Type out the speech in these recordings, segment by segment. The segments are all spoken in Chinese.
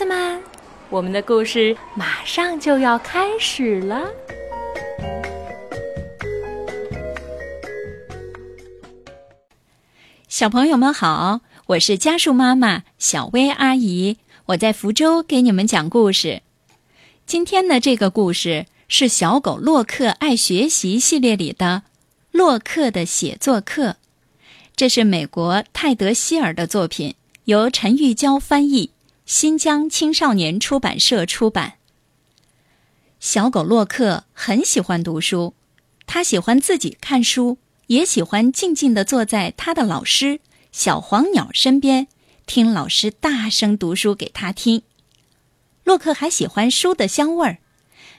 子们，我们的故事马上就要开始了。小朋友们好，我是家树妈妈小薇阿姨，我在福州给你们讲故事。今天的这个故事是小狗洛克爱学习系列里的《洛克的写作课》，这是美国泰德希尔的作品，由陈玉娇翻译。新疆青少年出版社出版。小狗洛克很喜欢读书，他喜欢自己看书，也喜欢静静地坐在他的老师小黄鸟身边，听老师大声读书给他听。洛克还喜欢书的香味儿，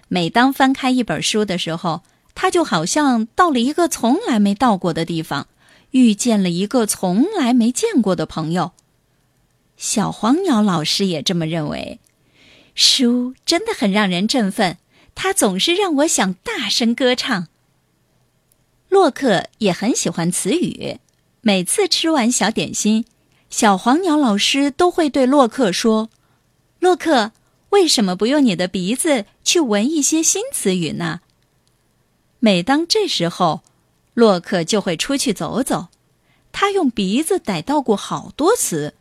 每当翻开一本书的时候，他就好像到了一个从来没到过的地方，遇见了一个从来没见过的朋友。小黄鸟老师也这么认为，书真的很让人振奋，它总是让我想大声歌唱。洛克也很喜欢词语，每次吃完小点心，小黄鸟老师都会对洛克说：“洛克，为什么不用你的鼻子去闻一些新词语呢？”每当这时候，洛克就会出去走走，他用鼻子逮到过好多词。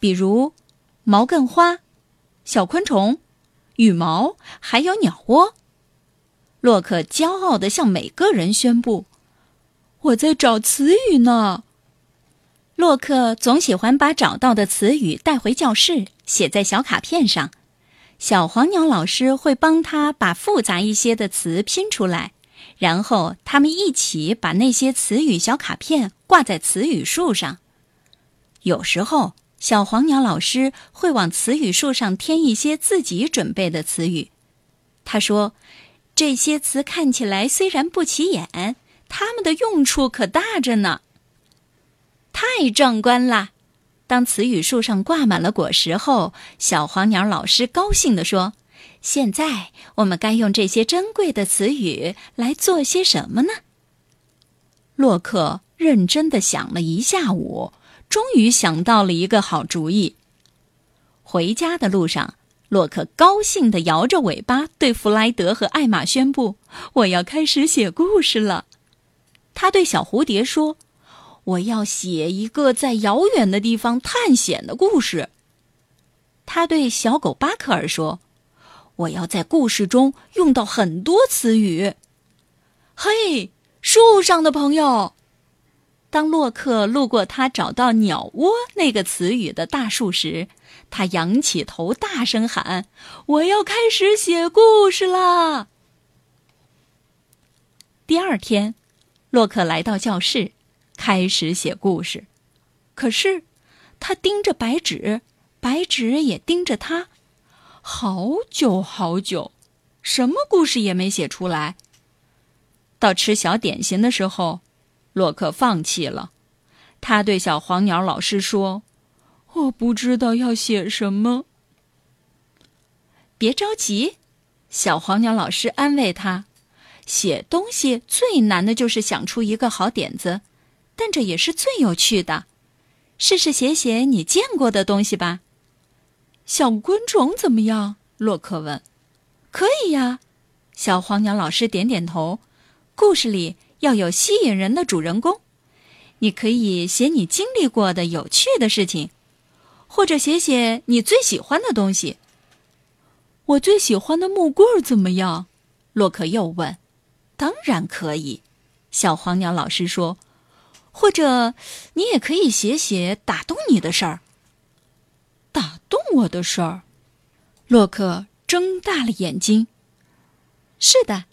比如，毛茛花、小昆虫、羽毛，还有鸟窝。洛克骄傲地向每个人宣布：“我在找词语呢。”洛克总喜欢把找到的词语带回教室，写在小卡片上。小黄鸟老师会帮他把复杂一些的词拼出来，然后他们一起把那些词语小卡片挂在词语树上。有时候。小黄鸟老师会往词语树上添一些自己准备的词语。他说：“这些词看起来虽然不起眼，它们的用处可大着呢。”太壮观了！当词语树上挂满了果实后，小黄鸟老师高兴地说：“现在我们该用这些珍贵的词语来做些什么呢？”洛克认真的想了一下午。终于想到了一个好主意。回家的路上，洛克高兴地摇着尾巴，对弗莱德和艾玛宣布：“我要开始写故事了。”他对小蝴蝶说：“我要写一个在遥远的地方探险的故事。”他对小狗巴克尔说：“我要在故事中用到很多词语。”嘿，树上的朋友！当洛克路过他找到“鸟窝”那个词语的大树时，他仰起头，大声喊：“我要开始写故事啦！”第二天，洛克来到教室，开始写故事。可是，他盯着白纸，白纸也盯着他，好久好久，什么故事也没写出来。到吃小点心的时候。洛克放弃了，他对小黄鸟老师说：“我不知道要写什么。”别着急，小黄鸟老师安慰他：“写东西最难的就是想出一个好点子，但这也是最有趣的。试试写写你见过的东西吧。”小昆虫怎么样？洛克问。“可以呀。”小黄鸟老师点点头。故事里。要有吸引人的主人公，你可以写你经历过的有趣的事情，或者写写你最喜欢的东西。我最喜欢的木棍怎么样？洛克又问。当然可以，小黄鸟老师说。或者你也可以写写打动你的事儿。打动我的事儿？洛克睁大了眼睛。是的。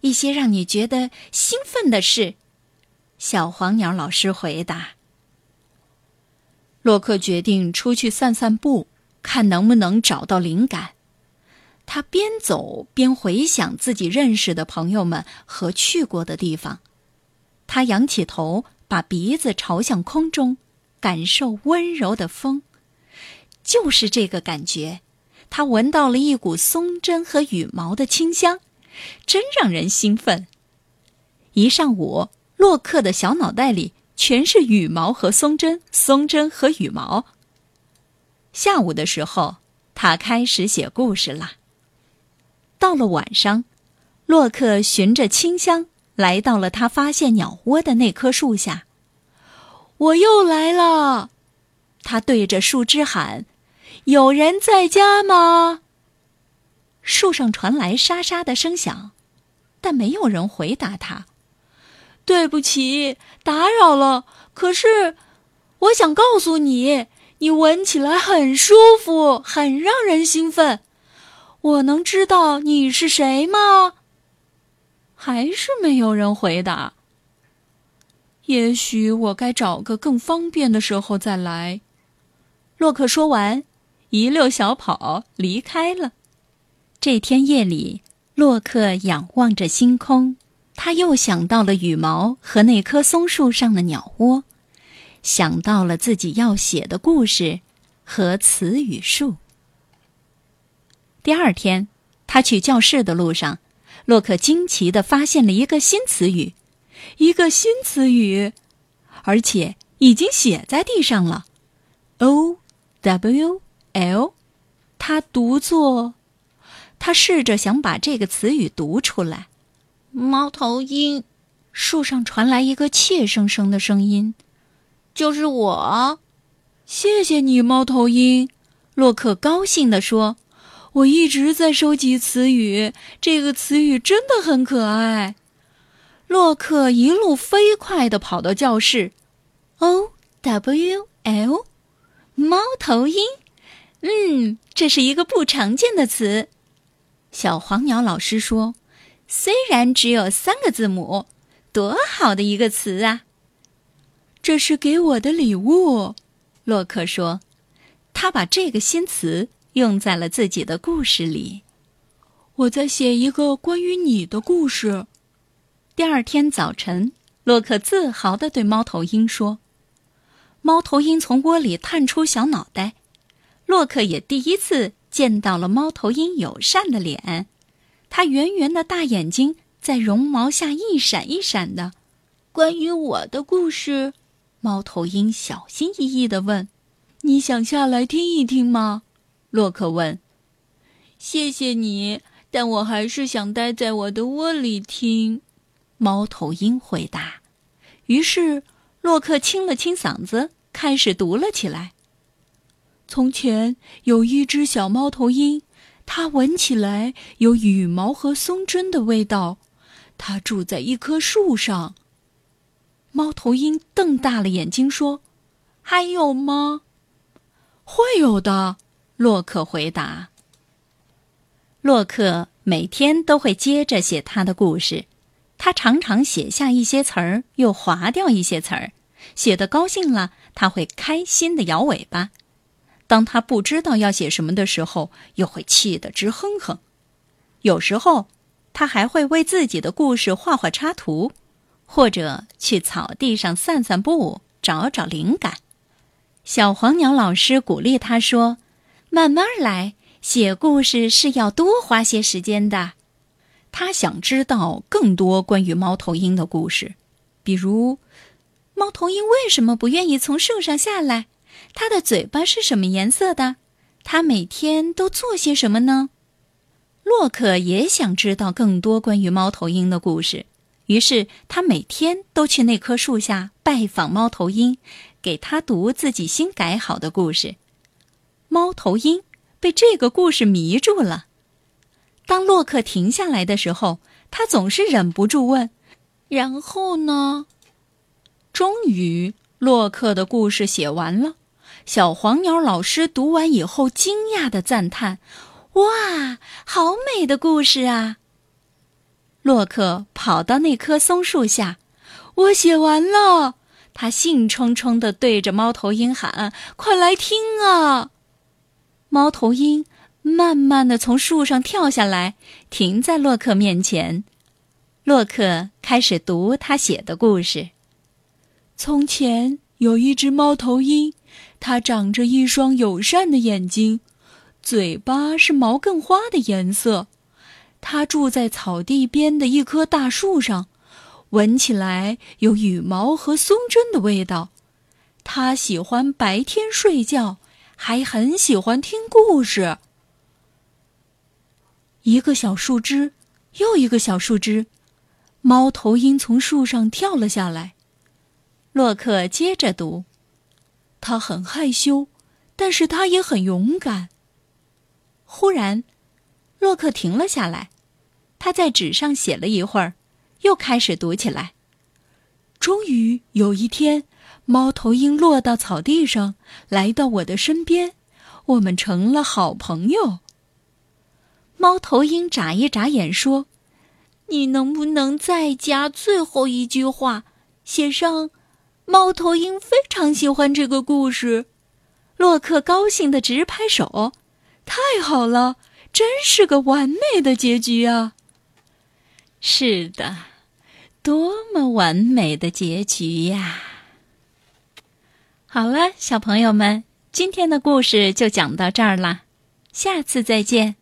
一些让你觉得兴奋的事，小黄鸟老师回答。洛克决定出去散散步，看能不能找到灵感。他边走边回想自己认识的朋友们和去过的地方。他仰起头，把鼻子朝向空中，感受温柔的风。就是这个感觉，他闻到了一股松针和羽毛的清香。真让人兴奋！一上午，洛克的小脑袋里全是羽毛和松针，松针和羽毛。下午的时候，他开始写故事了。到了晚上，洛克循着清香来到了他发现鸟窝的那棵树下。我又来了，他对着树枝喊：“有人在家吗？”树上传来沙沙的声响，但没有人回答他。对不起，打扰了。可是，我想告诉你，你闻起来很舒服，很让人兴奋。我能知道你是谁吗？还是没有人回答。也许我该找个更方便的时候再来。洛克说完，一溜小跑离开了。这天夜里，洛克仰望着星空，他又想到了羽毛和那棵松树上的鸟窝，想到了自己要写的故事和词语树。第二天，他去教室的路上，洛克惊奇地发现了一个新词语，一个新词语，而且已经写在地上了。O W L，他读作，他试着想把这个词语读出来。猫头鹰，树上传来一个怯生生的声音：“就是我。”谢谢你，猫头鹰。洛克高兴地说。我一直在收集词语，这个词语真的很可爱。洛克一路飞快地跑到教室。O W L，猫头鹰。嗯，这是一个不常见的词。小黄鸟老师说：“虽然只有三个字母，多好的一个词啊！”这是给我的礼物，洛克说。他把这个新词。用在了自己的故事里。我在写一个关于你的故事。第二天早晨，洛克自豪地对猫头鹰说：“猫头鹰从窝里探出小脑袋。”洛克也第一次见到了猫头鹰友善的脸，它圆圆的大眼睛在绒毛下一闪一闪的。关于我的故事，猫头鹰小心翼翼地问：“你想下来听一听吗？”洛克问：“谢谢你，但我还是想待在我的窝里听。”猫头鹰回答。于是，洛克清了清嗓子，开始读了起来。从前有一只小猫头鹰，它闻起来有羽毛和松针的味道。它住在一棵树上。猫头鹰瞪大了眼睛说：“还有吗？”“会有的。”洛克回答：“洛克每天都会接着写他的故事，他常常写下一些词儿，又划掉一些词儿。写的高兴了，他会开心的摇尾巴；当他不知道要写什么的时候，又会气得直哼哼。有时候，他还会为自己的故事画画插图，或者去草地上散散步，找找灵感。”小黄鸟老师鼓励他说。慢慢来，写故事是要多花些时间的。他想知道更多关于猫头鹰的故事，比如，猫头鹰为什么不愿意从树上下来？它的嘴巴是什么颜色的？它每天都做些什么呢？洛克也想知道更多关于猫头鹰的故事，于是他每天都去那棵树下拜访猫头鹰，给他读自己新改好的故事。猫头鹰被这个故事迷住了。当洛克停下来的时候，他总是忍不住问：“然后呢？”终于，洛克的故事写完了。小黄鸟老师读完以后，惊讶的赞叹：“哇，好美的故事啊！”洛克跑到那棵松树下，“我写完了。”他兴冲冲地对着猫头鹰喊：“快来听啊！”猫头鹰慢慢的从树上跳下来，停在洛克面前。洛克开始读他写的故事。从前有一只猫头鹰，它长着一双友善的眼睛，嘴巴是毛茛花的颜色。它住在草地边的一棵大树上，闻起来有羽毛和松针的味道。它喜欢白天睡觉。还很喜欢听故事，一个小树枝，又一个小树枝，猫头鹰从树上跳了下来。洛克接着读：“他很害羞，但是他也很勇敢。”忽然，洛克停了下来，他在纸上写了一会儿，又开始读起来。终于有一天，猫头鹰落到草地上，来到我的身边，我们成了好朋友。猫头鹰眨一眨眼说：“你能不能再加最后一句话，写上‘猫头鹰非常喜欢这个故事’？”洛克高兴的直拍手：“太好了，真是个完美的结局啊！”是的。多么完美的结局呀！好了，小朋友们，今天的故事就讲到这儿啦，下次再见。